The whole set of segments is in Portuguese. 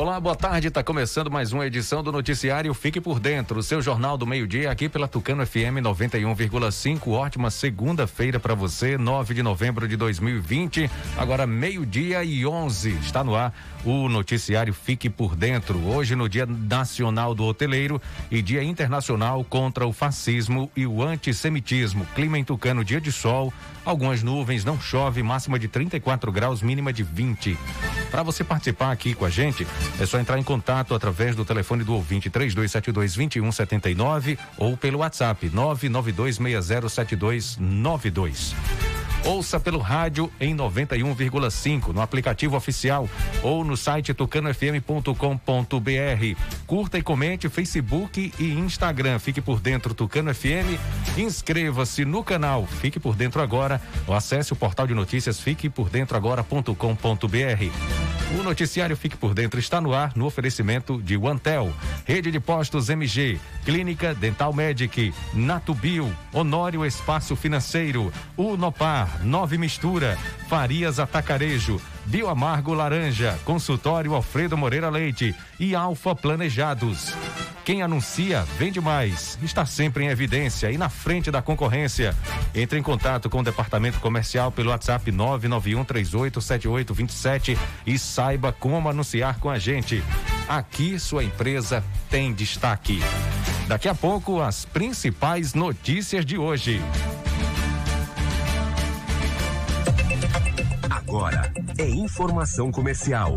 Olá, boa tarde. Está começando mais uma edição do noticiário Fique por Dentro, seu jornal do meio-dia aqui pela Tucano FM 91,5. Ótima segunda-feira para você, 9 de novembro de 2020. Agora meio-dia e 11. Está no ar o noticiário Fique por Dentro. Hoje no Dia Nacional do Hoteleiro e Dia Internacional contra o Fascismo e o Antissemitismo. Clima em Tucano, dia de sol, algumas nuvens, não chove, máxima de 34 graus, mínima de 20. Para você participar aqui com a gente, é só entrar em contato através do telefone do ouvinte 3272 2179 ou pelo WhatsApp 992607292. Ouça pelo rádio em 91,5 no aplicativo oficial ou no site tucanofm.com.br. Curta e comente Facebook e Instagram. Fique por dentro Tucano FM. Inscreva-se no canal Fique por Dentro Agora ou acesse o portal de notícias fiquepordentroagora.com.br. O noticiário Fique por Dentro está no ar no oferecimento de OneTel, Rede de Postos MG, Clínica Dental Medic, Natubio, Honório Espaço Financeiro, Unopar, Nove Mistura, Farias Atacarejo, Bioamargo Laranja, Consultório Alfredo Moreira Leite e Alfa Planejados. Quem anuncia, vende mais. Está sempre em evidência e na frente da concorrência. Entre em contato com o departamento comercial pelo WhatsApp 991387827 e saiba como anunciar com a gente. Aqui sua empresa tem destaque. Daqui a pouco, as principais notícias de hoje. Agora é informação comercial.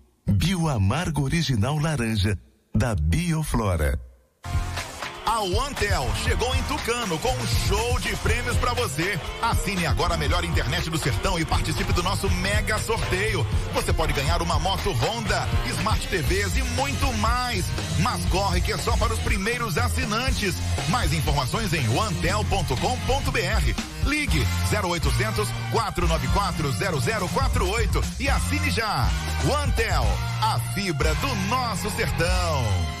Bioamargo Original Laranja, da Bioflora. A OneTel chegou em Tucano com um show de prêmios para você. Assine agora a melhor internet do sertão e participe do nosso mega sorteio. Você pode ganhar uma moto Honda, Smart TVs e muito mais. Mas corre que é só para os primeiros assinantes. Mais informações em onetel.com.br. Ligue 0800 494 0048 e assine já. OneTel, a fibra do nosso sertão.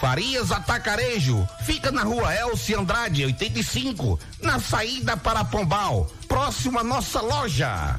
Farias Atacarejo, fica na rua Elci Andrade, 85, na saída para Pombal, próximo à nossa loja.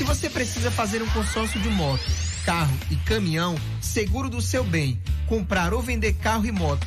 Se você precisa fazer um consórcio de moto, carro e caminhão, seguro do seu bem, comprar ou vender carro e moto,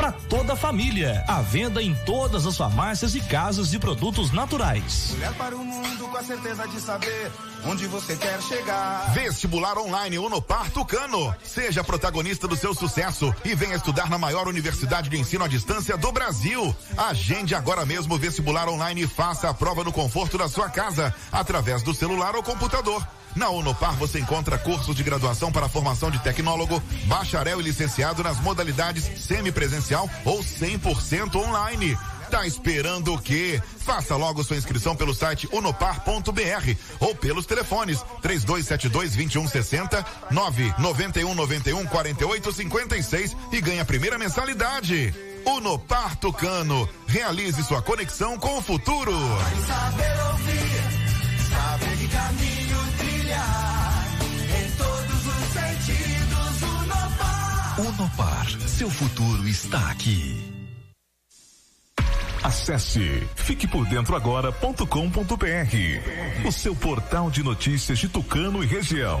para toda a família. À venda em todas as farmácias e casas de produtos naturais. Olhar para o mundo com a certeza de saber onde você quer chegar. Vestibular online Unopar Tucano. Seja protagonista do seu sucesso e venha estudar na maior universidade de ensino à distância do Brasil. Agende agora mesmo o vestibular online e faça a prova no conforto da sua casa, através do celular ou computador. Na Unopar você encontra cursos de graduação para formação de tecnólogo, bacharel e licenciado nas modalidades semipresencial ou 100% online. Tá esperando o quê? Faça logo sua inscrição pelo site unopar.br ou pelos telefones 3272 2160 991 91 48 56 e ganhe a primeira mensalidade. Unopar Tucano. Realize sua conexão com o futuro. Saber ouvir, saber que caminho Unopar. Seu futuro está aqui. Acesse fiquepordentroagora.com.br, o seu portal de notícias de Tucano e região.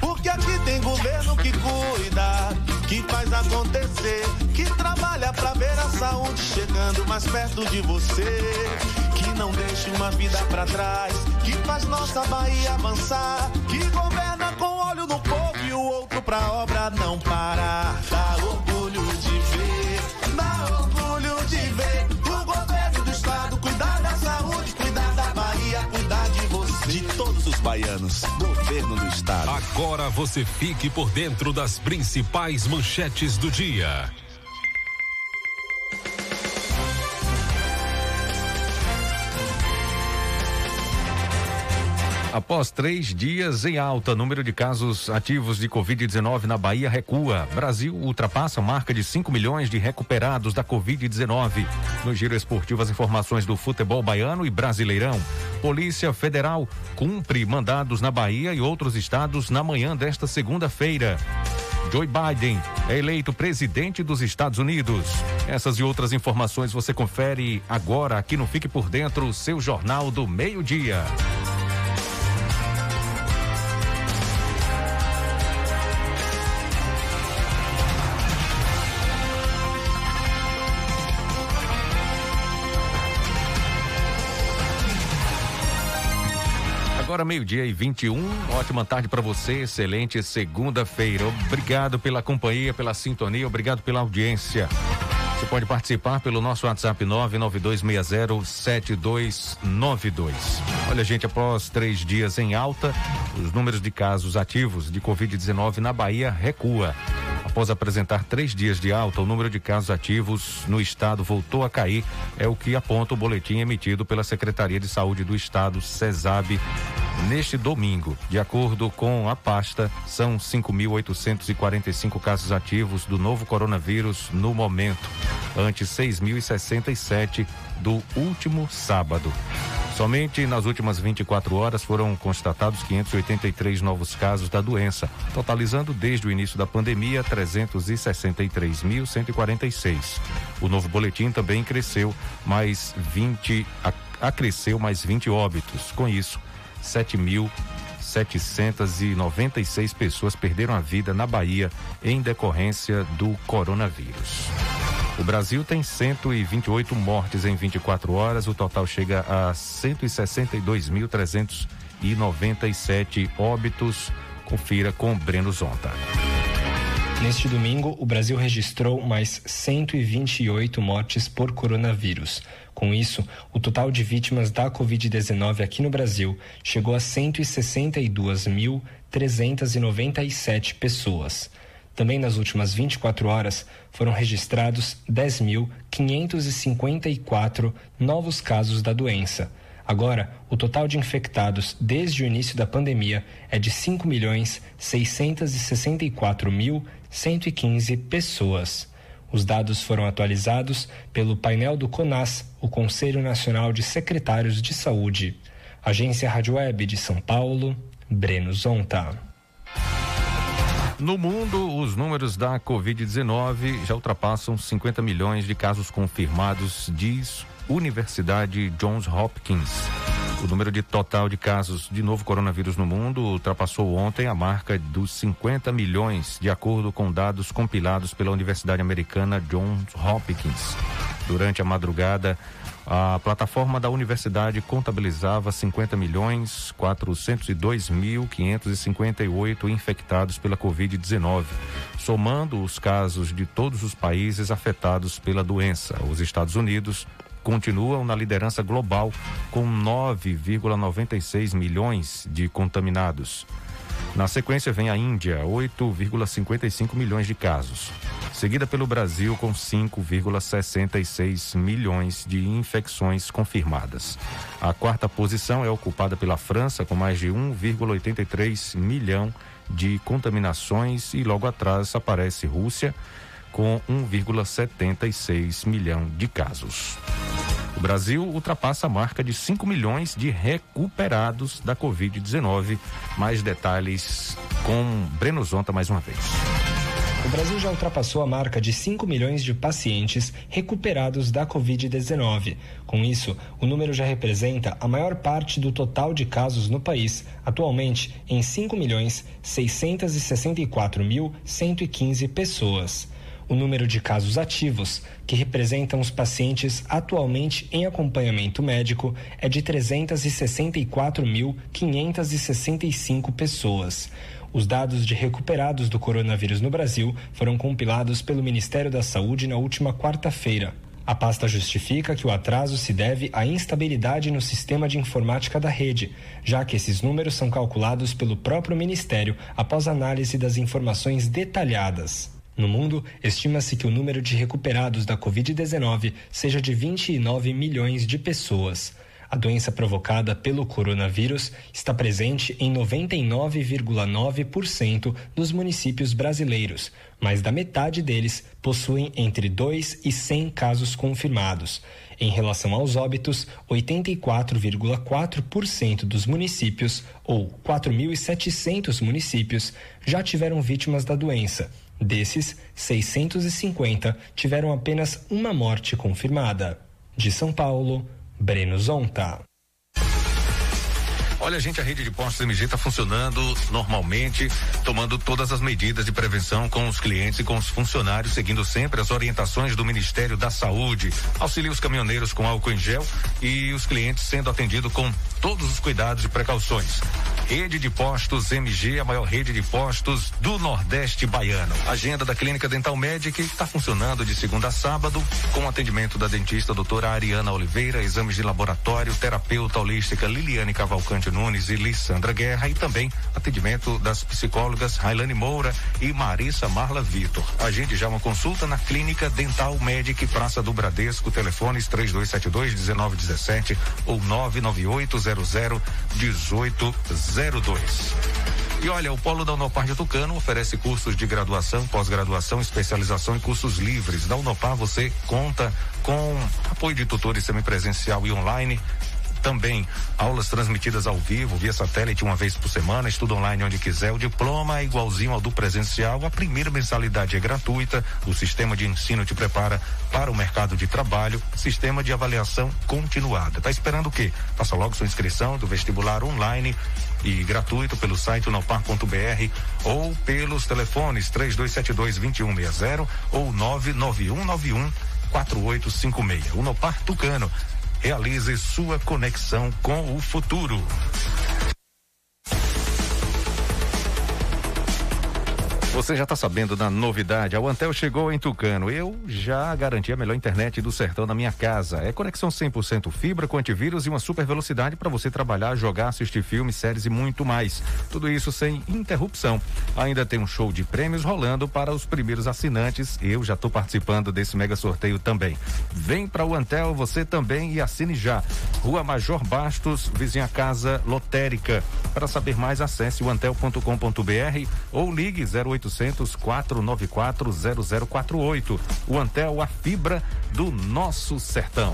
Porque aqui tem governo que cuida, que faz acontecer, que trabalha pra ver a saúde chegando mais perto de você. Que não deixa uma vida pra trás, que faz nossa Bahia avançar, que governa com olho no povo e o outro pra obra não parar. Dá governo do estado. Agora você fique por dentro das principais manchetes do dia. Após três dias em alta, número de casos ativos de Covid-19 na Bahia recua. Brasil ultrapassa a marca de 5 milhões de recuperados da Covid-19. No giro esportivo, as informações do futebol baiano e brasileirão. Polícia Federal cumpre mandados na Bahia e outros estados na manhã desta segunda-feira. Joe Biden é eleito presidente dos Estados Unidos. Essas e outras informações você confere agora aqui no Fique por Dentro, seu Jornal do Meio-Dia. Agora meio-dia e 21. Ótima tarde para você, excelente segunda-feira. Obrigado pela companhia, pela sintonia, obrigado pela audiência. Você pode participar pelo nosso WhatsApp 992607292. Olha, gente, após três dias em alta, os números de casos ativos de Covid-19 na Bahia recua. Após apresentar três dias de alta, o número de casos ativos no estado voltou a cair, é o que aponta o boletim emitido pela Secretaria de Saúde do Estado, CESAB, neste domingo. De acordo com a pasta, são 5.845 casos ativos do novo coronavírus no momento, ante 6.067 do último sábado. Somente nas últimas 24 horas foram constatados 583 novos casos da doença, totalizando desde o início da pandemia 363.146. O novo boletim também cresceu mais 20 acresceu mais 20 óbitos. Com isso, 7.796 pessoas perderam a vida na Bahia em decorrência do coronavírus. O Brasil tem 128 mortes em 24 horas, o total chega a 162.397 óbitos. Confira com Breno Zonta. Neste domingo, o Brasil registrou mais 128 mortes por coronavírus. Com isso, o total de vítimas da Covid-19 aqui no Brasil chegou a 162.397 pessoas. Também nas últimas 24 horas foram registrados 10.554 novos casos da doença. Agora, o total de infectados desde o início da pandemia é de 5.664.115 pessoas. Os dados foram atualizados pelo painel do CONAS, o Conselho Nacional de Secretários de Saúde. Agência Rádio Web de São Paulo, Breno Zonta. No mundo, os números da Covid-19 já ultrapassam 50 milhões de casos confirmados, diz Universidade Johns Hopkins. O número de total de casos de novo coronavírus no mundo ultrapassou ontem a marca dos 50 milhões, de acordo com dados compilados pela Universidade Americana Johns Hopkins. Durante a madrugada, a plataforma da universidade contabilizava 50 milhões 402 mil 558 infectados pela Covid-19, somando os casos de todos os países afetados pela doença. Os Estados Unidos continuam na liderança global com 9,96 milhões de contaminados. Na sequência vem a Índia, 8,55 milhões de casos, seguida pelo Brasil com 5,66 milhões de infecções confirmadas. A quarta posição é ocupada pela França com mais de 1,83 milhão de contaminações e logo atrás aparece Rússia com 1,76 milhão de casos. O Brasil ultrapassa a marca de 5 milhões de recuperados da Covid-19. Mais detalhes com Breno Zonta mais uma vez. O Brasil já ultrapassou a marca de 5 milhões de pacientes recuperados da Covid-19. Com isso, o número já representa a maior parte do total de casos no país, atualmente em 5 milhões 664 mil 115 pessoas. O número de casos ativos, que representam os pacientes atualmente em acompanhamento médico, é de 364.565 pessoas. Os dados de recuperados do coronavírus no Brasil foram compilados pelo Ministério da Saúde na última quarta-feira. A pasta justifica que o atraso se deve à instabilidade no sistema de informática da rede, já que esses números são calculados pelo próprio Ministério após análise das informações detalhadas. No mundo, estima-se que o número de recuperados da Covid-19 seja de 29 milhões de pessoas. A doença provocada pelo coronavírus está presente em 99,9% dos municípios brasileiros, mais da metade deles possuem entre 2 e 100 casos confirmados. Em relação aos óbitos, 84,4% dos municípios, ou 4.700 municípios, já tiveram vítimas da doença. Desses, 650 tiveram apenas uma morte confirmada. De São Paulo, Breno Zonta. Olha, gente, a rede de postos MG está funcionando normalmente, tomando todas as medidas de prevenção com os clientes e com os funcionários, seguindo sempre as orientações do Ministério da Saúde. Auxilia os caminhoneiros com álcool em gel e os clientes sendo atendidos com todos os cuidados e precauções. Rede de Postos MG, a maior rede de postos do Nordeste Baiano. Agenda da Clínica Dental Medic está funcionando de segunda a sábado, com atendimento da dentista doutora Ariana Oliveira, exames de laboratório, terapeuta holística Liliane Cavalcante Nunes e Lissandra Guerra e também atendimento das psicólogas Railane Moura e Marissa Marla Vitor. Agende já uma consulta na Clínica Dental Medic Praça do Bradesco, telefones 3272 1917 ou 99800 1802. E olha, o Polo da Unopar de Tucano oferece cursos de graduação, pós-graduação, especialização e cursos livres. Da Unopar você conta com apoio de tutores semipresencial e online, também aulas transmitidas ao vivo, via satélite uma vez por semana, estudo online onde quiser. O diploma é igualzinho ao do presencial. A primeira mensalidade é gratuita. O sistema de ensino te prepara para o mercado de trabalho. Sistema de avaliação continuada. Tá esperando o quê? Faça logo sua inscrição do vestibular online e gratuito pelo site unopar.br ou pelos telefones 3272 2160 ou 99191 4856. Unopar Tucano Realize sua conexão com o futuro. Você já está sabendo da novidade? A Antel chegou em Tucano. Eu já garanti a melhor internet do sertão na minha casa. É conexão 100% fibra com antivírus e uma super velocidade para você trabalhar, jogar, assistir filmes, séries e muito mais. Tudo isso sem interrupção. Ainda tem um show de prêmios rolando para os primeiros assinantes. Eu já estou participando desse mega sorteio também. Vem para o Antel você também e assine já. Rua Major Bastos, vizinha casa lotérica. Para saber mais, acesse o antel.com.br ou ligue 08 0800 494 0048. O Antel, a fibra do nosso sertão.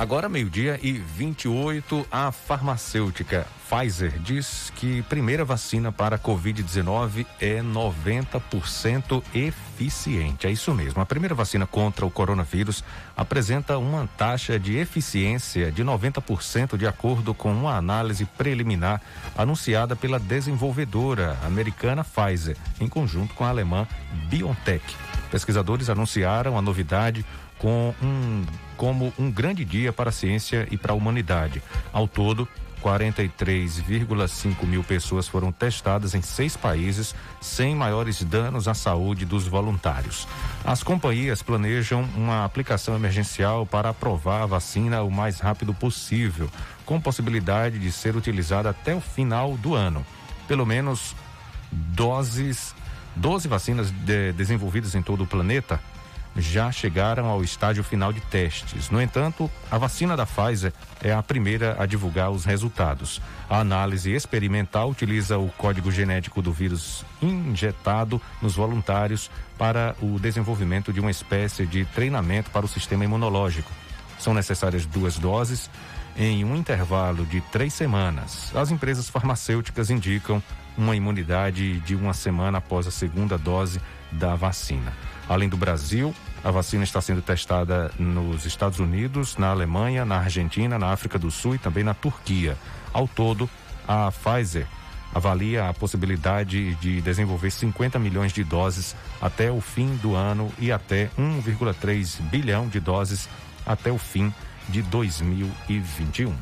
Agora, meio-dia e 28, a farmacêutica Pfizer diz que primeira vacina para a Covid-19 é 90% eficiente. É isso mesmo. A primeira vacina contra o coronavírus apresenta uma taxa de eficiência de 90% de acordo com uma análise preliminar anunciada pela desenvolvedora americana Pfizer, em conjunto com a alemã BioNTech. Pesquisadores anunciaram a novidade com um, como um grande dia para a ciência e para a humanidade. Ao todo, 43,5 mil pessoas foram testadas em seis países, sem maiores danos à saúde dos voluntários. As companhias planejam uma aplicação emergencial para aprovar a vacina o mais rápido possível, com possibilidade de ser utilizada até o final do ano. Pelo menos doses, 12 vacinas de, desenvolvidas em todo o planeta já chegaram ao estágio final de testes. No entanto, a vacina da Pfizer é a primeira a divulgar os resultados. A análise experimental utiliza o código genético do vírus injetado nos voluntários para o desenvolvimento de uma espécie de treinamento para o sistema imunológico. São necessárias duas doses em um intervalo de três semanas. As empresas farmacêuticas indicam uma imunidade de uma semana após a segunda dose da vacina. Além do Brasil, a vacina está sendo testada nos Estados Unidos, na Alemanha, na Argentina, na África do Sul e também na Turquia. Ao todo, a Pfizer avalia a possibilidade de desenvolver 50 milhões de doses até o fim do ano e até 1,3 bilhão de doses até o fim de 2021.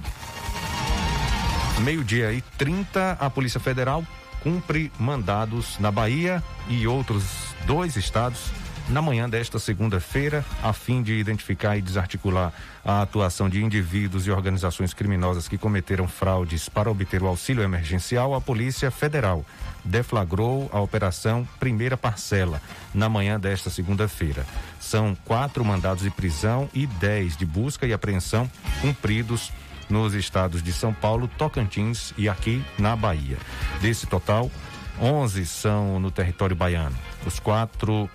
Meio-dia e 30, a Polícia Federal cumpre mandados na Bahia e outros dois estados na manhã desta segunda-feira, a fim de identificar e desarticular a atuação de indivíduos e organizações criminosas que cometeram fraudes para obter o auxílio emergencial, a Polícia Federal deflagrou a operação Primeira Parcela na manhã desta segunda-feira. São quatro mandados de prisão e dez de busca e apreensão cumpridos nos estados de São Paulo, Tocantins e aqui na Bahia. Desse total, 11 são no território baiano. Os quatro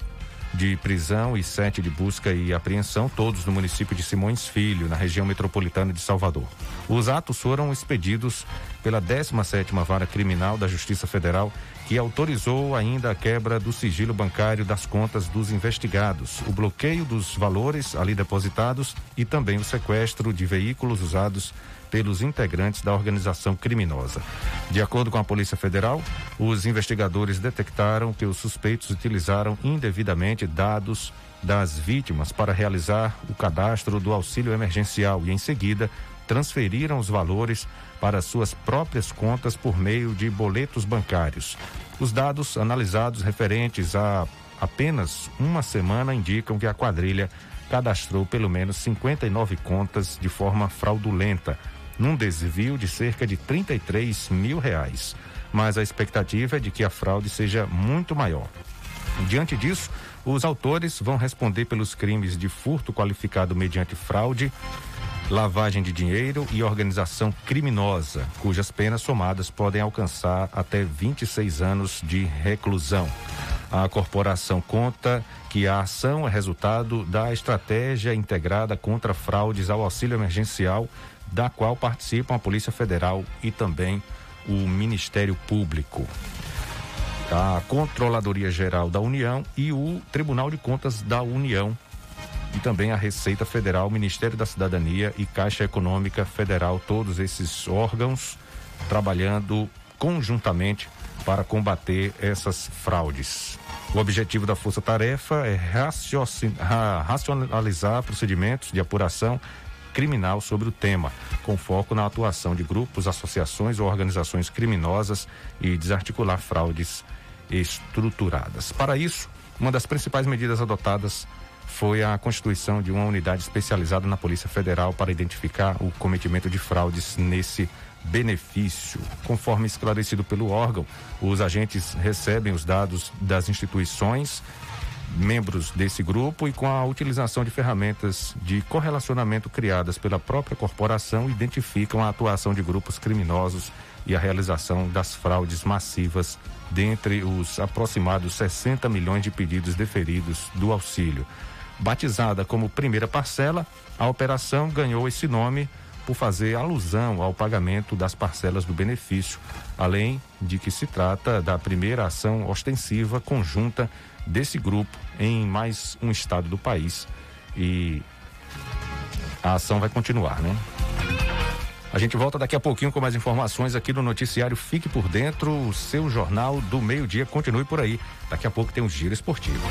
de prisão e sete de busca e apreensão, todos no município de Simões Filho, na região metropolitana de Salvador. Os atos foram expedidos pela 17ª Vara Criminal da Justiça Federal, que autorizou ainda a quebra do sigilo bancário das contas dos investigados, o bloqueio dos valores ali depositados e também o sequestro de veículos usados pelos integrantes da organização criminosa. De acordo com a Polícia Federal, os investigadores detectaram que os suspeitos utilizaram indevidamente dados das vítimas para realizar o cadastro do auxílio emergencial e, em seguida, transferiram os valores para suas próprias contas por meio de boletos bancários. Os dados analisados referentes a apenas uma semana indicam que a quadrilha cadastrou pelo menos 59 contas de forma fraudulenta, num desvio de cerca de 33 mil reais. Mas a expectativa é de que a fraude seja muito maior. Diante disso, os autores vão responder pelos crimes de furto qualificado mediante fraude, lavagem de dinheiro e organização criminosa, cujas penas somadas podem alcançar até 26 anos de reclusão. A corporação conta que a ação é resultado da estratégia integrada contra fraudes ao auxílio emergencial da qual participam a Polícia Federal e também o Ministério Público, a Controladoria Geral da União e o Tribunal de Contas da União e também a Receita Federal, Ministério da Cidadania e Caixa Econômica Federal, todos esses órgãos trabalhando conjuntamente para combater essas fraudes. O objetivo da Força Tarefa é racionalizar procedimentos de apuração criminal sobre o tema, com foco na atuação de grupos, associações ou organizações criminosas e desarticular fraudes estruturadas. Para isso, uma das principais medidas adotadas foi a constituição de uma unidade especializada na Polícia Federal para identificar o cometimento de fraudes nesse benefício. Conforme esclarecido pelo órgão, os agentes recebem os dados das instituições membros desse grupo e com a utilização de ferramentas de correlacionamento criadas pela própria corporação, identificam a atuação de grupos criminosos e a realização das fraudes massivas dentre os aproximados 60 milhões de pedidos deferidos do auxílio. Batizada como primeira parcela, a operação ganhou esse nome por fazer alusão ao pagamento das parcelas do benefício, além de que se trata da primeira ação ostensiva conjunta desse grupo em mais um estado do país. E a ação vai continuar, né? A gente volta daqui a pouquinho com mais informações aqui no noticiário Fique por Dentro, o seu jornal do meio-dia. Continue por aí. Daqui a pouco tem um giro esportivo.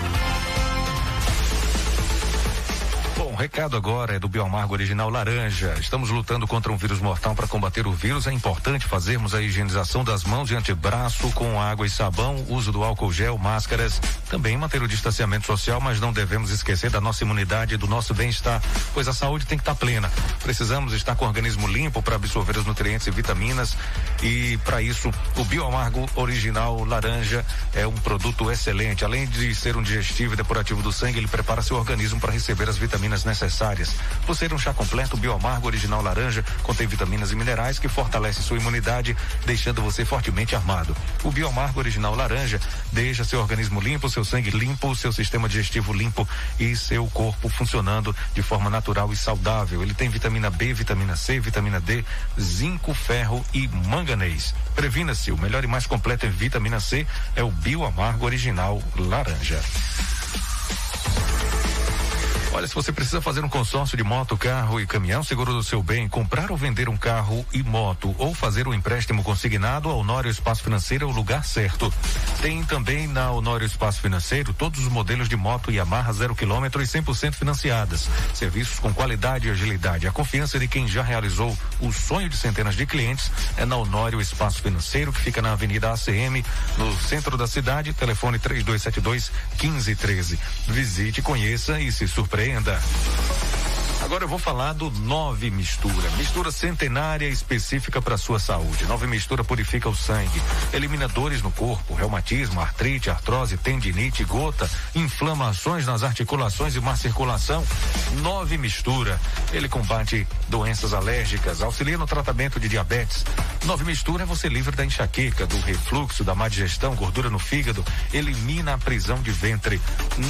Recado agora é do Biomargo Original Laranja. Estamos lutando contra um vírus mortal para combater o vírus. É importante fazermos a higienização das mãos e antebraço com água e sabão, uso do álcool gel, máscaras, também manter o distanciamento social, mas não devemos esquecer da nossa imunidade e do nosso bem-estar, pois a saúde tem que estar plena. Precisamos estar com o organismo limpo para absorver os nutrientes e vitaminas e para isso o Biomargo Original Laranja é um produto excelente. Além de ser um digestivo e depurativo do sangue, ele prepara seu organismo para receber as vitaminas vitaminas necessárias. Por ser um chá completo, o Bioamargo Original Laranja contém vitaminas e minerais que fortalecem sua imunidade, deixando você fortemente armado. O Bioamargo Original Laranja deixa seu organismo limpo, seu sangue limpo, seu sistema digestivo limpo e seu corpo funcionando de forma natural e saudável. Ele tem vitamina B, vitamina C, vitamina D, zinco, ferro e manganês. Previna-se, o melhor e mais completo em vitamina C é o Bioamargo Original Laranja. Olha, se você precisa fazer um consórcio de moto, carro e caminhão, seguro do seu bem, comprar ou vender um carro e moto ou fazer um empréstimo consignado, a Honório Espaço Financeiro é o lugar certo. Tem também na Honório Espaço Financeiro todos os modelos de moto Yamaha zero quilômetro e 100% financiadas. Serviços com qualidade e agilidade. A confiança de quem já realizou o sonho de centenas de clientes é na Honório Espaço Financeiro, que fica na Avenida ACM, no centro da cidade. Telefone 3272 1513. Visite, conheça e se surpreenda surpreenda. Agora eu vou falar do Nove Mistura. Mistura centenária específica para sua saúde. Nove Mistura purifica o sangue, elimina dores no corpo, reumatismo, artrite, artrose, tendinite, gota, inflamações nas articulações e má circulação. Nove Mistura. Ele combate doenças alérgicas, auxilia no tratamento de diabetes. Nove Mistura é você livre da enxaqueca, do refluxo, da má digestão, gordura no fígado, elimina a prisão de ventre.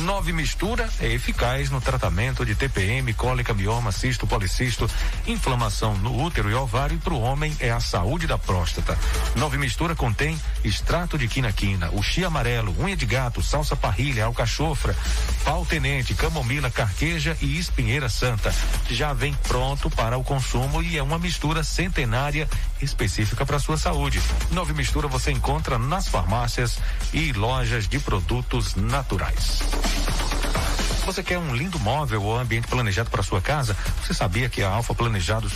Nove Mistura é eficaz no tratamento de TPM, cólica mioma, cisto, policisto, inflamação no útero e ovário para o homem é a saúde da próstata. Nove mistura contém extrato de quinaquina, o chia amarelo, unha de gato, salsa parrilha, alcachofra, pau tenente, camomila, carqueja e espinheira santa. Já vem pronto para o consumo e é uma mistura centenária específica para sua saúde. Nove mistura você encontra nas farmácias e lojas de produtos naturais. Você quer um lindo móvel ou ambiente planejado para sua casa? Você sabia que a Alfa Planejados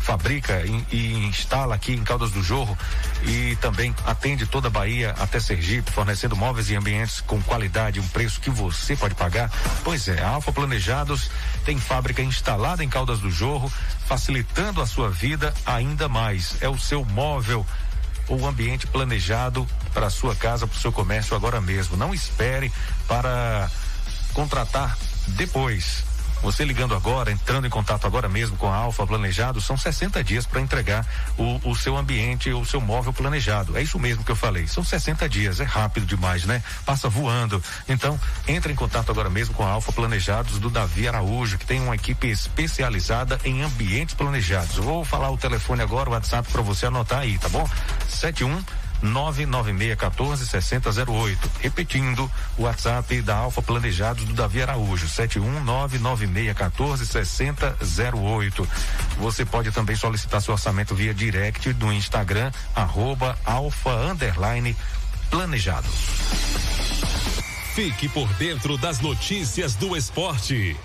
fabrica e, instala aqui em Caldas do Jorro e também atende toda a Bahia até Sergipe, fornecendo móveis e ambientes com qualidade um preço que você pode pagar? Pois é, a Alfa Planejados tem fábrica instalada em Caldas do Jorro, facilitando a sua vida ainda mais. É o seu móvel ou ambiente planejado para sua casa, para o seu comércio agora mesmo. Não espere para contratar depois. Você ligando agora, entrando em contato agora mesmo com a Alfa Planejado, são 60 dias para entregar o, o, seu ambiente, o seu móvel planejado. É isso mesmo que eu falei. São 60 dias, é rápido demais, né? Passa voando. Então, entre em contato agora mesmo com a Alfa Planejados do Davi Araújo, que tem uma equipe especializada em ambientes planejados. vou falar o telefone agora, o WhatsApp para você anotar aí, tá bom? 71 99614 6008. Repetindo, o WhatsApp da Alfa Planejados do Davi Araújo, 71 99614 6008. Você pode também solicitar seu orçamento via direct do Instagram, arroba alfa underline planejados. Fique por dentro das notícias do esporte.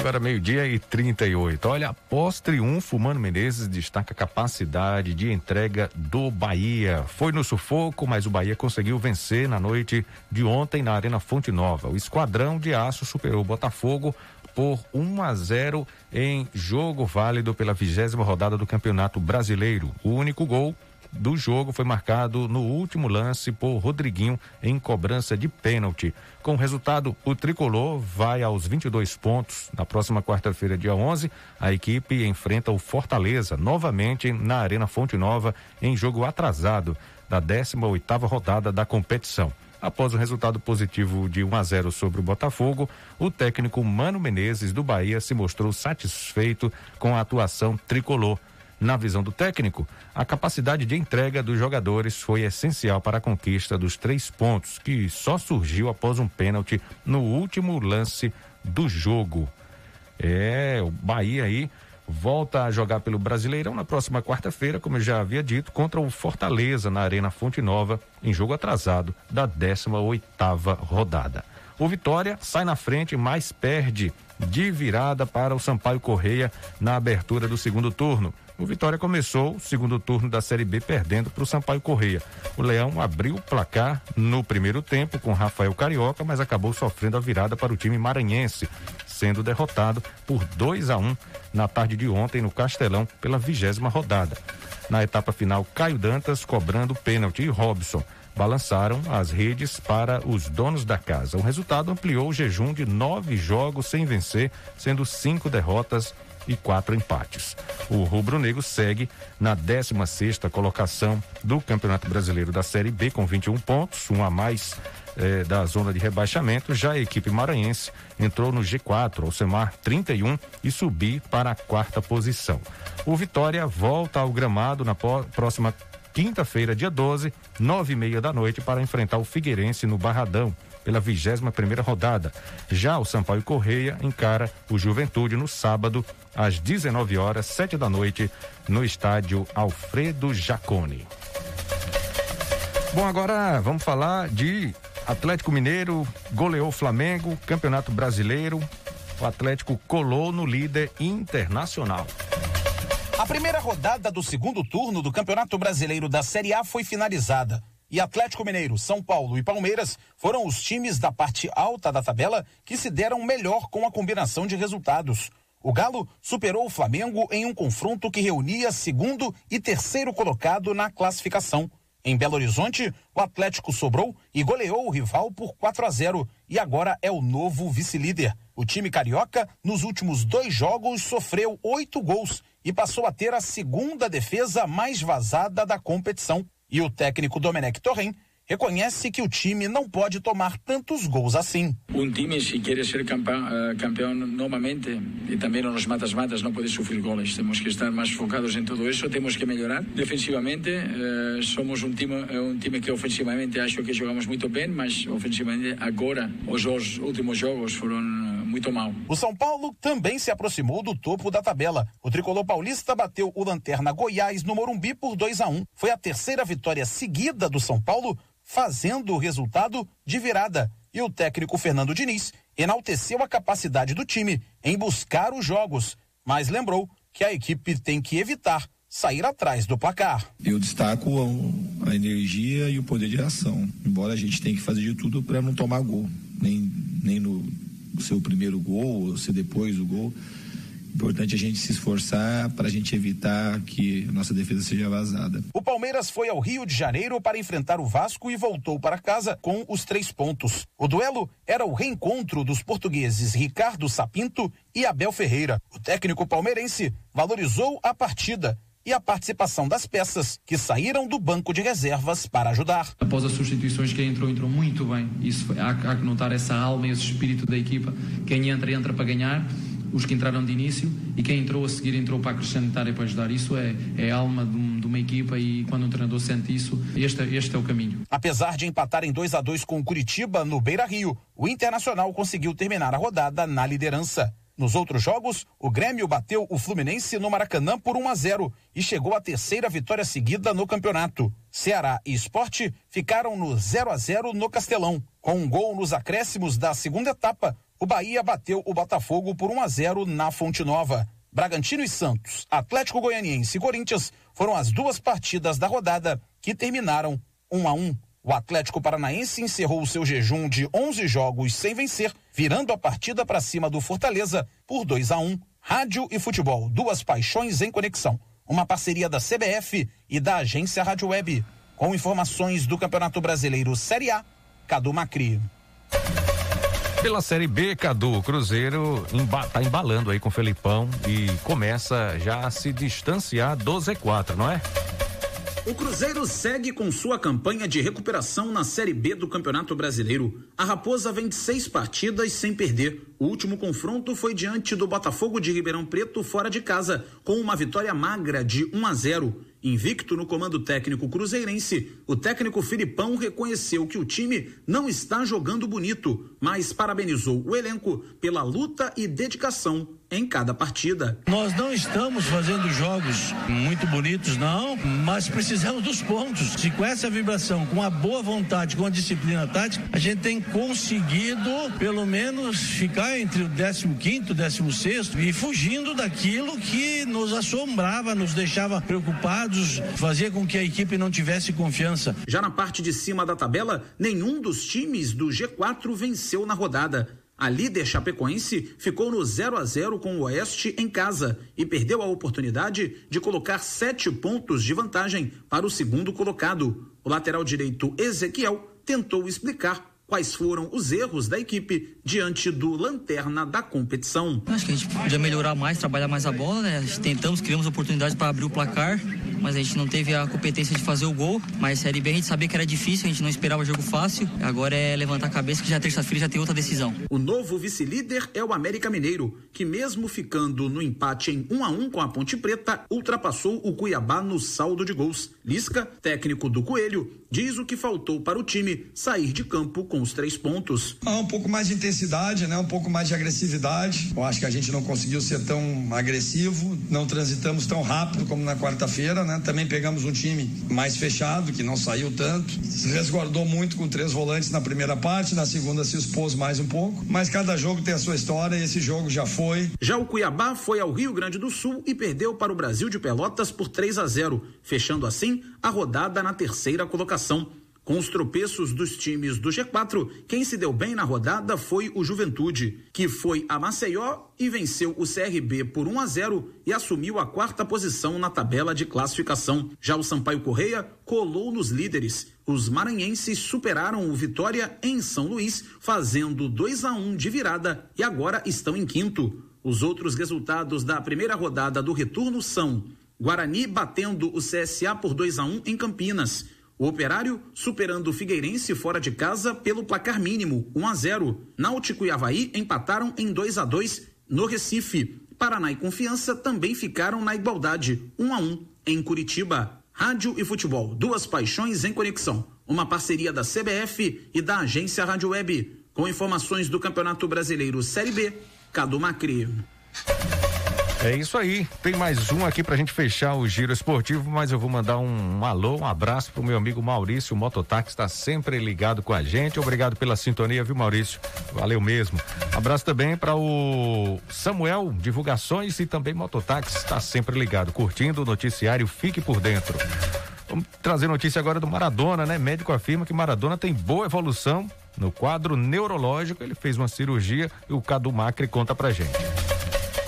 Agora meio-dia e 38. Olha, após triunfo, Mano Menezes destaca a capacidade de entrega do Bahia. Foi no sufoco, mas o Bahia conseguiu vencer na noite de ontem na Arena Fonte Nova. O esquadrão de aço superou o Botafogo por 1 a 0 em jogo válido pela vigésima rodada do Campeonato Brasileiro. O único gol do jogo foi marcado no último lance por Rodriguinho em cobrança de pênalti. Com o resultado, o tricolor vai aos 22 pontos. Na próxima quarta-feira, dia 11, a equipe enfrenta o Fortaleza novamente na Arena Fonte Nova em jogo atrasado da 18ª rodada da competição. Após o resultado positivo de 1 a 0 sobre o Botafogo, o técnico Mano Menezes do Bahia se mostrou satisfeito com a atuação tricolor na visão do técnico, a capacidade de entrega dos jogadores foi essencial para a conquista dos três pontos, que só surgiu após um pênalti no último lance do jogo. É, o Bahia aí volta a jogar pelo Brasileirão na próxima quarta-feira, como eu já havia dito, contra o Fortaleza na Arena Fonte Nova, em jogo atrasado da 18 oitava rodada. O Vitória sai na frente, mas perde de virada para o Sampaio Correia na abertura do segundo turno. O Vitória começou o segundo turno da Série B perdendo para o Sampaio Correia. O Leão abriu o placar no primeiro tempo com Rafael Carioca, mas acabou sofrendo a virada para o time maranhense, sendo derrotado por 2 a 1 na tarde de ontem no Castelão pela vigésima rodada. Na etapa final, Caio Dantas cobrando pênalti e Robson balançaram as redes para os donos da casa. O resultado ampliou o jejum de nove jogos sem vencer, sendo cinco derrotas e quatro empates. O rubro-negro segue na 16 sexta colocação do Campeonato Brasileiro da Série B com 21 pontos, um a mais eh, da zona de rebaixamento. Já a equipe maranhense entrou no G4, ao semar 31 e subir para a quarta posição. O Vitória volta ao gramado na próxima quinta-feira, dia 12, nove e meia da noite, para enfrentar o Figueirense no Barradão pela 21 primeira rodada. Já o Sampaio Correia encara o Juventude no sábado, às 19 horas, 7 da noite, no estádio Alfredo Jacone. Bom, agora vamos falar de Atlético Mineiro, goleou Flamengo, Campeonato Brasileiro. O Atlético colou no líder internacional. A primeira rodada do segundo turno do Campeonato Brasileiro da Série A foi finalizada e Atlético Mineiro, São Paulo e Palmeiras foram os times da parte alta da tabela que se deram melhor com a combinação de resultados. O Galo superou o Flamengo em um confronto que reunia segundo e terceiro colocado na classificação. Em Belo Horizonte, o Atlético sobrou e goleou o rival por 4 a 0 e agora é o novo vice-líder. O time carioca, nos últimos dois jogos, sofreu oito gols e passou a ter a segunda defesa mais vazada da competição. E o técnico Domenech Torren reconhece que o time não pode tomar tantos gols assim. Um time, se quer ser campeão, uh, campeão novamente, e também nos matas-matas, não pode sofrer gols. Temos que estar mais focados em tudo isso, temos que melhorar. Defensivamente, uh, somos um time, um time que ofensivamente acho que jogamos muito bem, mas ofensivamente agora, os últimos jogos foram muito mal. O São Paulo também se aproximou do topo da tabela. O tricolor paulista bateu o Lanterna Goiás no Morumbi por 2 a 1. Foi a terceira vitória seguida do São Paulo, fazendo o resultado de virada. E o técnico Fernando Diniz enalteceu a capacidade do time em buscar os jogos, mas lembrou que a equipe tem que evitar sair atrás do placar. Eu destaco a, a energia e o poder de reação, embora a gente tenha que fazer de tudo para não tomar gol, nem, nem no ser o primeiro gol ou ser depois o gol. Importante a gente se esforçar para a gente evitar que nossa defesa seja vazada. O Palmeiras foi ao Rio de Janeiro para enfrentar o Vasco e voltou para casa com os três pontos. O duelo era o reencontro dos portugueses Ricardo Sapinto e Abel Ferreira. O técnico palmeirense valorizou a partida e a participação das peças que saíram do banco de reservas para ajudar. Após as substituições, quem entrou, entrou muito bem. Isso foi, há, há que notar essa alma e esse espírito da equipa. Quem entra, entra para ganhar. Os que entraram de início e quem entrou a seguir entrou para acrescentar e para ajudar. Isso é, é a alma de, um, de uma equipa e quando um treinador sente isso, este, este é o caminho. Apesar de empatar em 2 a 2 com o Curitiba no Beira Rio, o Internacional conseguiu terminar a rodada na liderança. Nos outros jogos, o Grêmio bateu o Fluminense no Maracanã por 1 a 0 e chegou à terceira vitória seguida no campeonato. Ceará e Esporte ficaram no 0 a 0 no Castelão. Com um gol nos acréscimos da segunda etapa, o Bahia bateu o Botafogo por 1 a 0 na Fonte Nova. Bragantino e Santos, Atlético Goianiense e Corinthians foram as duas partidas da rodada que terminaram 1 a 1. O Atlético Paranaense encerrou o seu jejum de 11 jogos sem vencer, virando a partida para cima do Fortaleza por 2 a 1. Rádio e futebol, duas paixões em conexão. Uma parceria da CBF e da agência Rádio Web. Com informações do Campeonato Brasileiro Série A, Cadu Macri. Pela Série B, Cadu, Cruzeiro emba tá embalando aí com o Felipão e começa já a se distanciar do Z4, não é? O Cruzeiro segue com sua campanha de recuperação na Série B do Campeonato Brasileiro. A Raposa vem de seis partidas sem perder. O último confronto foi diante do Botafogo de Ribeirão Preto fora de casa, com uma vitória magra de 1 a 0. Invicto no comando técnico cruzeirense, o técnico Filipão reconheceu que o time não está jogando bonito, mas parabenizou o elenco pela luta e dedicação em cada partida. Nós não estamos fazendo jogos muito bonitos, não, mas precisamos dos pontos. Se com essa vibração, com a boa vontade, com a disciplina tática, a gente tem conseguido, pelo menos, ficar entre o 15 e 16 e fugindo daquilo que nos assombrava, nos deixava preocupados, fazia com que a equipe não tivesse confiança. Já na parte de cima da tabela, nenhum dos times do G4 venceu na rodada. A líder chapecoense ficou no 0 a 0 com o Oeste em casa e perdeu a oportunidade de colocar sete pontos de vantagem para o segundo colocado. O lateral direito Ezequiel tentou explicar quais foram os erros da equipe diante do lanterna da competição. Acho que a gente podia melhorar mais, trabalhar mais a bola, né? Tentamos, criamos oportunidades para abrir o placar, mas a gente não teve a competência de fazer o gol. Mas Série B a gente sabia que era difícil, a gente não esperava jogo fácil. Agora é levantar a cabeça que já terça-feira já tem outra decisão. O novo vice-líder é o América Mineiro, que mesmo ficando no empate em 1 a 1 com a Ponte Preta, ultrapassou o Cuiabá no saldo de gols. Lisca, técnico do Coelho, diz o que faltou para o time sair de campo com os três pontos. Ah, um pouco mais de intensidade, né? Um pouco mais de agressividade. Eu acho que a gente não conseguiu ser tão agressivo, não transitamos tão rápido como na quarta-feira, né? Também pegamos um time mais fechado, que não saiu tanto. Se resguardou muito com três volantes na primeira parte, na segunda se expôs mais um pouco. Mas cada jogo tem a sua história e esse jogo já foi. Já o Cuiabá foi ao Rio Grande do Sul e perdeu para o Brasil de Pelotas por 3 a 0, fechando assim a rodada na terceira colocação. Com os tropeços dos times do G4, quem se deu bem na rodada foi o Juventude, que foi a Maceió e venceu o CRB por 1 a 0 e assumiu a quarta posição na tabela de classificação. Já o Sampaio Correia colou nos líderes. Os maranhenses superaram o Vitória em São Luís, fazendo 2 a 1 de virada e agora estão em quinto. Os outros resultados da primeira rodada do retorno são Guarani batendo o CSA por 2 a 1 em Campinas. O Operário superando o Figueirense fora de casa pelo placar mínimo, 1 a 0. Náutico e Havaí empataram em 2 a 2 no Recife. Paraná e Confiança também ficaram na igualdade, 1 a 1 em Curitiba. Rádio e futebol, duas paixões em conexão. Uma parceria da CBF e da agência Rádio Web. Com informações do Campeonato Brasileiro Série B, Cadu Macri. É isso aí. Tem mais um aqui pra gente fechar o giro esportivo, mas eu vou mandar um, um alô, um abraço pro meu amigo Maurício, Mototáxi, está sempre ligado com a gente. Obrigado pela sintonia, viu, Maurício? Valeu mesmo. Abraço também para o Samuel Divulgações e também Mototáxi, está sempre ligado, curtindo o noticiário Fique por Dentro. Vamos trazer notícia agora do Maradona, né? Médico afirma que Maradona tem boa evolução no quadro neurológico. Ele fez uma cirurgia e o Cadu Macri conta pra gente.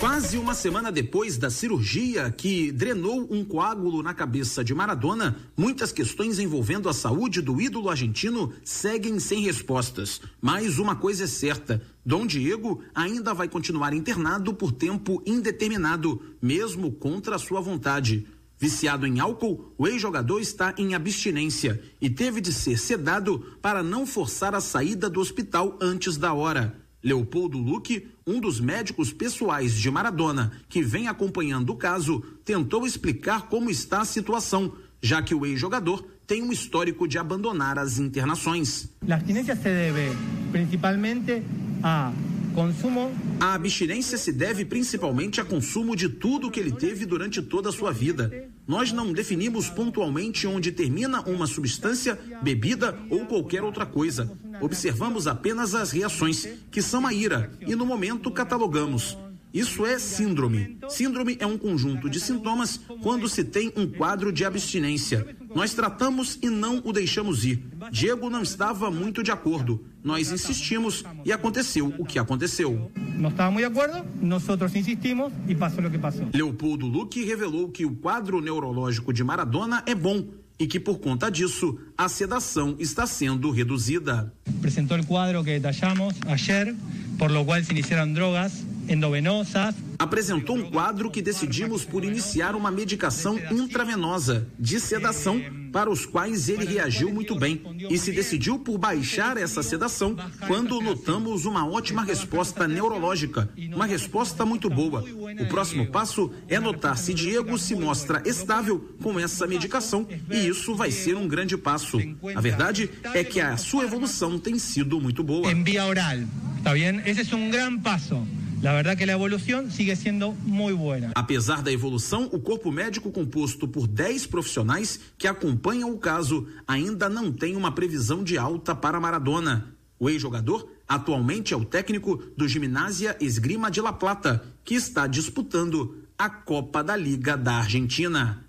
Quase uma semana depois da cirurgia que drenou um coágulo na cabeça de Maradona, muitas questões envolvendo a saúde do ídolo argentino seguem sem respostas. Mas uma coisa é certa: Dom Diego ainda vai continuar internado por tempo indeterminado, mesmo contra sua vontade. Viciado em álcool, o ex-jogador está em abstinência e teve de ser sedado para não forçar a saída do hospital antes da hora. Leopoldo Luque, um dos médicos pessoais de Maradona, que vem acompanhando o caso, tentou explicar como está a situação, já que o ex-jogador tem um histórico de abandonar as internações. A abstinência se deve principalmente a consumo. A abstinência se deve principalmente a consumo de tudo que ele teve durante toda a sua vida. Nós não definimos pontualmente onde termina uma substância, bebida ou qualquer outra coisa. Observamos apenas as reações, que são a ira, e no momento catalogamos. Isso é síndrome. Síndrome é um conjunto de sintomas quando se tem um quadro de abstinência. Nós tratamos e não o deixamos ir. Diego não estava muito de acordo. Nós insistimos e aconteceu o que aconteceu. Não estávamos de acordo, nós insistimos e passou o que passou. Leopoldo Luque revelou que o quadro neurológico de Maradona é bom e que por conta disso a sedação está sendo reduzida. Apresentou o quadro que detallamos ayer, por lo cual se iniciaram drogas endovenosas. Apresentou um quadro que decidimos por iniciar uma medicação intravenosa de sedação para os quais ele reagiu muito bem e se decidiu por baixar essa sedação quando notamos uma ótima resposta neurológica, uma resposta muito boa. O próximo passo é notar se Diego se mostra estável com essa medicação e isso vai ser um grande passo. A verdade é que a sua evolução tem sido muito boa. Em via oral, tá bem? Esse é um grande passo. La verdad que la evolución sigue siendo muy buena. Apesar da evolução, o corpo médico composto por 10 profissionais que acompanham o caso ainda não tem uma previsão de alta para Maradona. O ex-jogador atualmente é o técnico do Gimnasia Esgrima de La Plata, que está disputando a Copa da Liga da Argentina.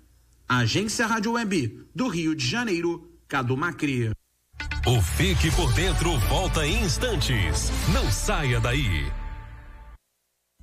Agência Rádio Web do Rio de Janeiro, Cadu Macri. O Fique por Dentro volta em instantes. Não saia daí.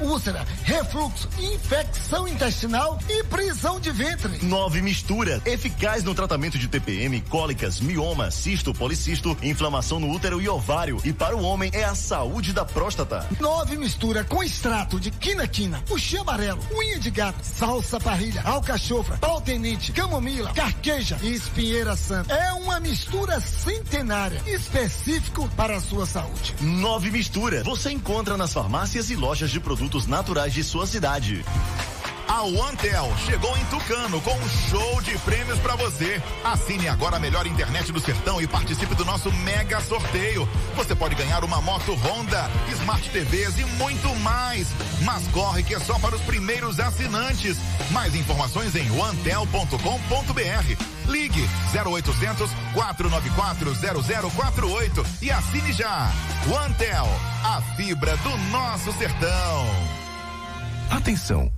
úlcera, refluxo, infecção intestinal e prisão de ventre. Nove mistura, eficaz no tratamento de TPM, cólicas, mioma, cisto, policisto, inflamação no útero e ovário. E para o homem é a saúde da próstata. Nove mistura com extrato de quina-quina, puxê amarelo, unha de gato, salsa parrilha, alcachofra, pau tenente, camomila, carqueja e espinheira santa. É uma mistura centenária, específico para a sua saúde. Nove mistura, você encontra nas farmácias e lojas de produtos produtos naturais de sua cidade. A OneTel chegou em Tucano com um show de prêmios para você. Assine agora a melhor internet do sertão e participe do nosso mega sorteio. Você pode ganhar uma moto Honda, Smart TVs e muito mais. Mas corre que é só para os primeiros assinantes. Mais informações em onetel.com.br. Ligue 0800 494 0048 e assine já. OneTel, a fibra do nosso sertão. Atenção!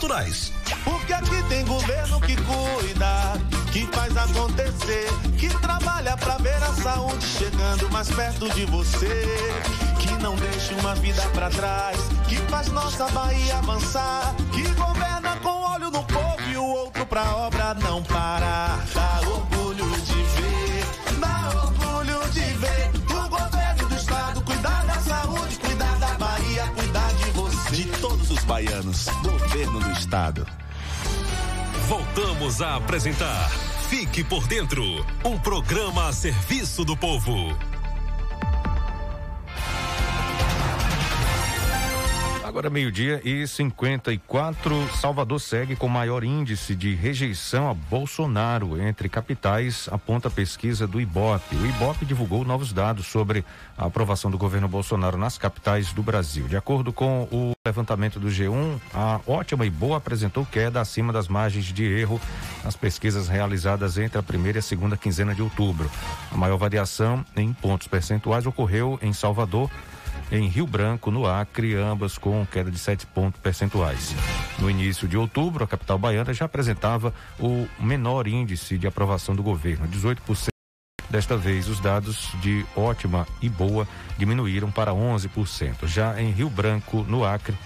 naturais. Porque aqui tem governo que cuida, que faz acontecer, que trabalha pra ver a saúde chegando mais perto de você, que não deixa uma vida pra trás, que faz nossa Bahia avançar, que governa com olho no povo e o outro pra obra não parar. Governo do estado. Voltamos a apresentar Fique por Dentro um programa a serviço do povo. Agora meio-dia e 54, Salvador segue com maior índice de rejeição a Bolsonaro entre capitais, aponta a pesquisa do IBOP. O IBOP divulgou novos dados sobre a aprovação do governo Bolsonaro nas capitais do Brasil. De acordo com o levantamento do G1, a ótima e boa apresentou queda acima das margens de erro nas pesquisas realizadas entre a primeira e a segunda quinzena de outubro. A maior variação em pontos percentuais ocorreu em Salvador em Rio Branco, no Acre, ambas com queda de 7 pontos percentuais. No início de outubro, a capital baiana já apresentava o menor índice de aprovação do governo, 18%. Desta vez, os dados de ótima e boa diminuíram para 11%. Já em Rio Branco, no Acre,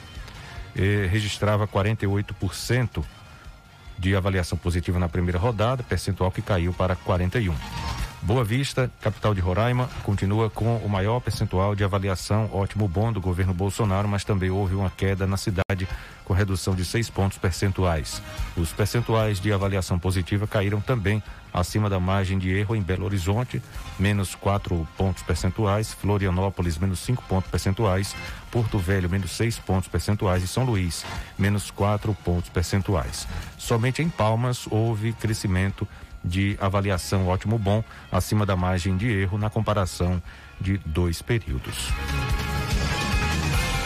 eh, registrava 48% de avaliação positiva na primeira rodada, percentual que caiu para 41%. Boa Vista, capital de Roraima, continua com o maior percentual de avaliação ótimo bom do governo Bolsonaro, mas também houve uma queda na cidade com redução de seis pontos percentuais. Os percentuais de avaliação positiva caíram também acima da margem de erro em Belo Horizonte, menos quatro pontos percentuais, Florianópolis, menos cinco pontos percentuais, Porto Velho, menos seis pontos percentuais e São Luís, menos quatro pontos percentuais. Somente em Palmas houve crescimento de avaliação ótimo bom, acima da margem de erro na comparação de dois períodos.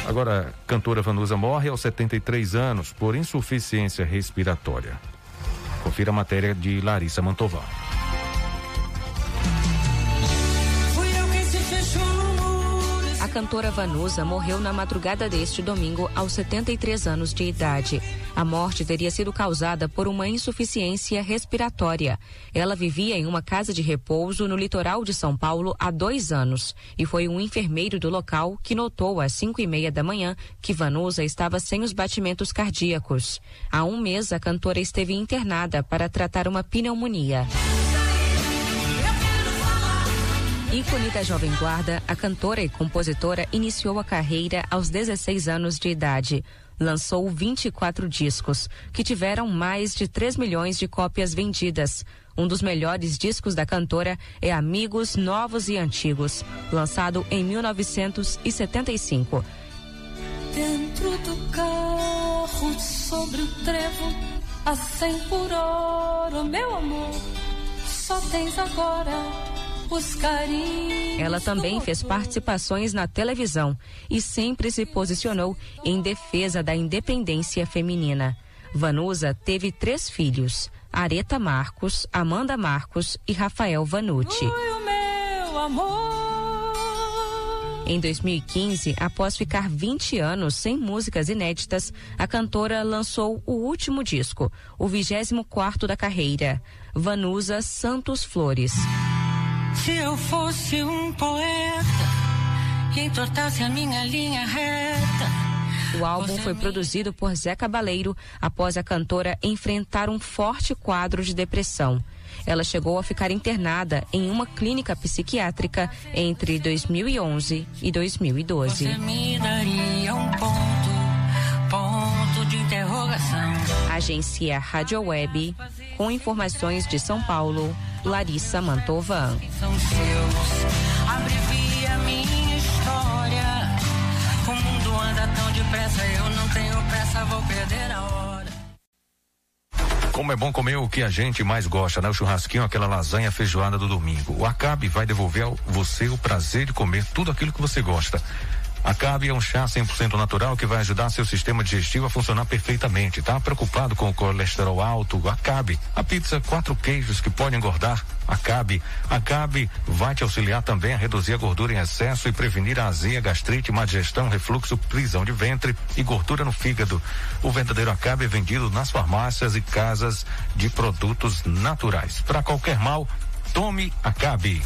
Agora, cantora Vanusa morre aos 73 anos por insuficiência respiratória. Confira a matéria de Larissa Mantoval. A cantora Vanusa morreu na madrugada deste domingo aos 73 anos de idade. A morte teria sido causada por uma insuficiência respiratória. Ela vivia em uma casa de repouso no litoral de São Paulo há dois anos e foi um enfermeiro do local que notou às cinco e meia da manhã que Vanusa estava sem os batimentos cardíacos. Há um mês, a cantora esteve internada para tratar uma pneumonia. Ícone da Jovem Guarda, a cantora e compositora iniciou a carreira aos 16 anos de idade. Lançou 24 discos, que tiveram mais de 3 milhões de cópias vendidas. Um dos melhores discos da cantora é Amigos Novos e Antigos, lançado em 1975. Dentro do carro, sobre o trevo, a 100 por hora, meu amor, só tens agora ela também fez participações na televisão e sempre se posicionou em defesa da independência feminina. Vanusa teve três filhos: Areta Marcos, Amanda Marcos e Rafael Vanucci. Em 2015, após ficar 20 anos sem músicas inéditas, a cantora lançou o último disco, o 24 da carreira, Vanusa Santos Flores. Se eu fosse um poeta e entortasse a minha linha reta. O álbum foi produzido por Zé Cabaleiro após a cantora enfrentar um forte quadro de depressão. Ela chegou a ficar internada em uma clínica psiquiátrica entre 2011 e 2012. Você me daria um ponto, ponto de interrogação. Agência Rádio Web, com informações de São Paulo, Larissa Mantovan. São seus, abrevia minha história. O mundo anda tão depressa, eu não tenho pressa, vou perder a hora. Como é bom comer o que a gente mais gosta, né? O churrasquinho, aquela lasanha feijoada do domingo. O Acabe vai devolver a você o prazer de comer tudo aquilo que você gosta. Acabe é um chá 100% natural que vai ajudar seu sistema digestivo a funcionar perfeitamente. Tá preocupado com o colesterol alto? Acabe. A pizza quatro queijos que pode engordar? Acabe. Acabe vai te auxiliar também a reduzir a gordura em excesso e prevenir a azia, gastrite, má digestão, refluxo, prisão de ventre e gordura no fígado. O verdadeiro Acabe é vendido nas farmácias e casas de produtos naturais. Para qualquer mal, Tome Acabe.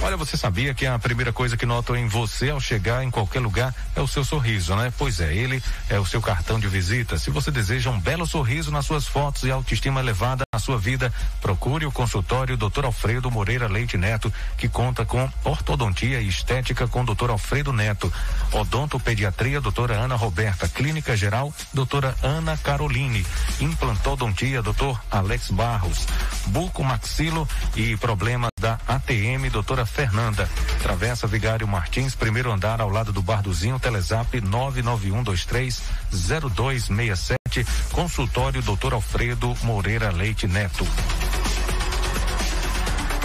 Olha, você sabia que a primeira coisa que notam em você ao chegar em qualquer lugar é o seu sorriso, né? Pois é, ele é o seu cartão de visita. Se você deseja um belo sorriso nas suas fotos e autoestima elevada na sua vida, procure o consultório Dr. Alfredo Moreira Leite Neto, que conta com ortodontia e estética com Dr. Alfredo Neto, odontopediatria doutora Ana Roberta, clínica geral doutora Ana Caroline, implantodontia Dr. Alex Barros, buco maxilo e problemas da ATM Doutora Fernanda. Travessa Vigário Martins, primeiro andar ao lado do Barduzinho, Telezap 991230267, consultório Doutor Alfredo Moreira Leite Neto.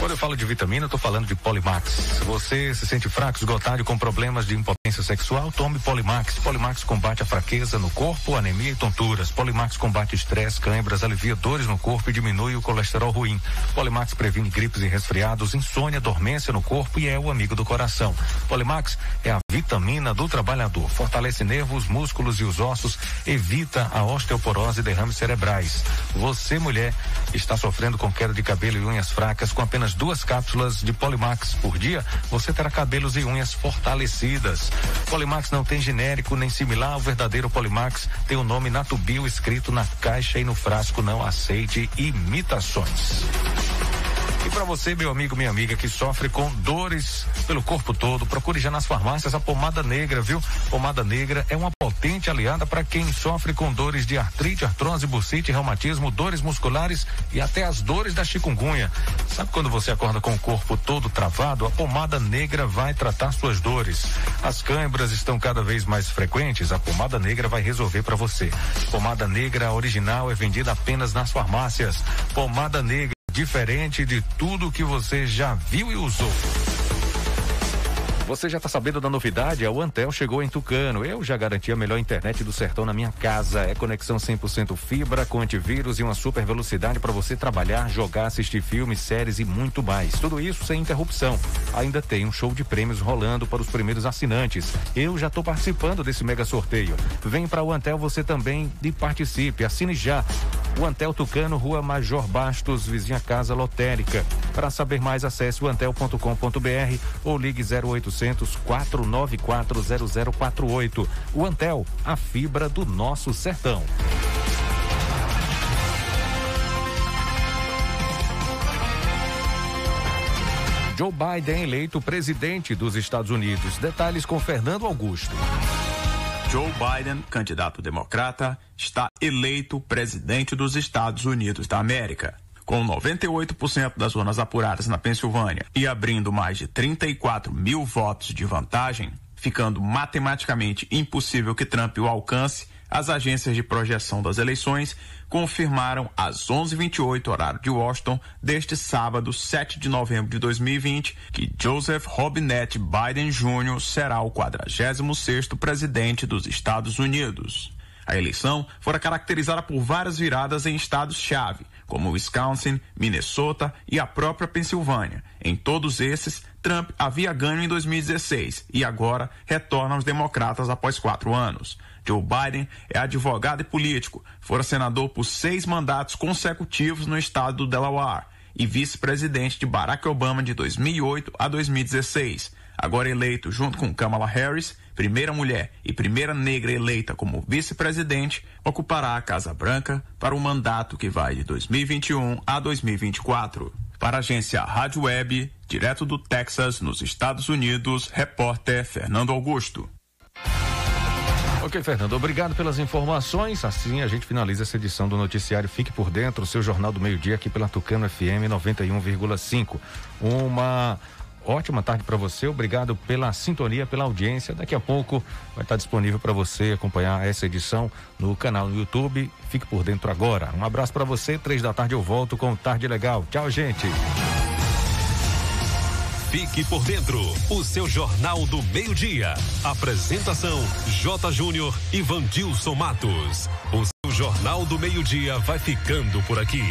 Quando eu falo de vitamina, eu tô falando de Polimax. Você se sente fraco, esgotado com problemas de impotência sexual? Tome Polimax. Polimax combate a fraqueza no corpo, anemia e tonturas. Polimax combate estresse, câimbras, alivia dores no corpo e diminui o colesterol ruim. Polimax previne gripes e resfriados, insônia, dormência no corpo e é o amigo do coração. Polimax é a vitamina do trabalhador. Fortalece nervos, músculos e os ossos, evita a osteoporose e derrames cerebrais. Você, mulher, está sofrendo com queda de cabelo e unhas fracas com apenas duas cápsulas de Polimax por dia, você terá cabelos e unhas fortalecidas. Polimax não tem genérico nem similar ao verdadeiro Polimax, tem o nome Natubio escrito na caixa e no frasco, não aceite imitações. E para você, meu amigo, minha amiga, que sofre com dores pelo corpo todo, procure já nas farmácias a pomada negra, viu? Pomada negra é uma potente aliada para quem sofre com dores de artrite, artrose, bursite, reumatismo, dores musculares e até as dores da chikungunya. Sabe quando você acorda com o corpo todo travado? A pomada negra vai tratar suas dores. As câimbras estão cada vez mais frequentes, a pomada negra vai resolver para você. Pomada negra original é vendida apenas nas farmácias. Pomada negra diferente de tudo que você já viu e usou. Você já está sabendo da novidade? A Antel chegou em Tucano. Eu já garanti a melhor internet do sertão na minha casa. É conexão 100% fibra, com antivírus e uma super velocidade para você trabalhar, jogar, assistir filmes, séries e muito mais. Tudo isso sem interrupção. Ainda tem um show de prêmios rolando para os primeiros assinantes. Eu já estou participando desse mega sorteio. Vem para o Antel você também e participe. Assine já. O Antel Tucano, Rua Major Bastos, vizinha Casa Lotérica. Para saber mais, acesse o antel.com.br ou ligue 0800 494 0048. O Antel, a fibra do nosso sertão. Joe Biden eleito presidente dos Estados Unidos. Detalhes com Fernando Augusto. Joe Biden, candidato democrata, está eleito presidente dos Estados Unidos da América. Com 98% das urnas apuradas na Pensilvânia e abrindo mais de 34 mil votos de vantagem, ficando matematicamente impossível que Trump o alcance, as agências de projeção das eleições confirmaram às 11:28 horário de Washington deste sábado, 7 de novembro de 2020, que Joseph Robinette Biden Jr. será o 46º presidente dos Estados Unidos. A eleição fora caracterizada por várias viradas em estados-chave, como Wisconsin, Minnesota e a própria Pensilvânia. Em todos esses, Trump havia ganho em 2016 e agora retorna aos democratas após quatro anos. Joe Biden é advogado e político, fora senador por seis mandatos consecutivos no estado do Delaware e vice-presidente de Barack Obama de 2008 a 2016. Agora eleito junto com Kamala Harris, primeira mulher e primeira negra eleita como vice-presidente, ocupará a Casa Branca para um mandato que vai de 2021 a 2024. Para a agência Rádio Web, direto do Texas, nos Estados Unidos, repórter Fernando Augusto. Ok, Fernando, obrigado pelas informações. Assim a gente finaliza essa edição do noticiário Fique por Dentro, o seu Jornal do Meio-Dia aqui pela Tucano FM 91,5. Uma ótima tarde para você. Obrigado pela sintonia, pela audiência. Daqui a pouco vai estar disponível para você acompanhar essa edição no canal no YouTube. Fique por dentro agora. Um abraço para você. Três da tarde eu volto com Tarde Legal. Tchau, gente. Fique por dentro, o seu Jornal do Meio-Dia. Apresentação: J. Júnior e Vandilson Matos. O seu Jornal do Meio-Dia vai ficando por aqui.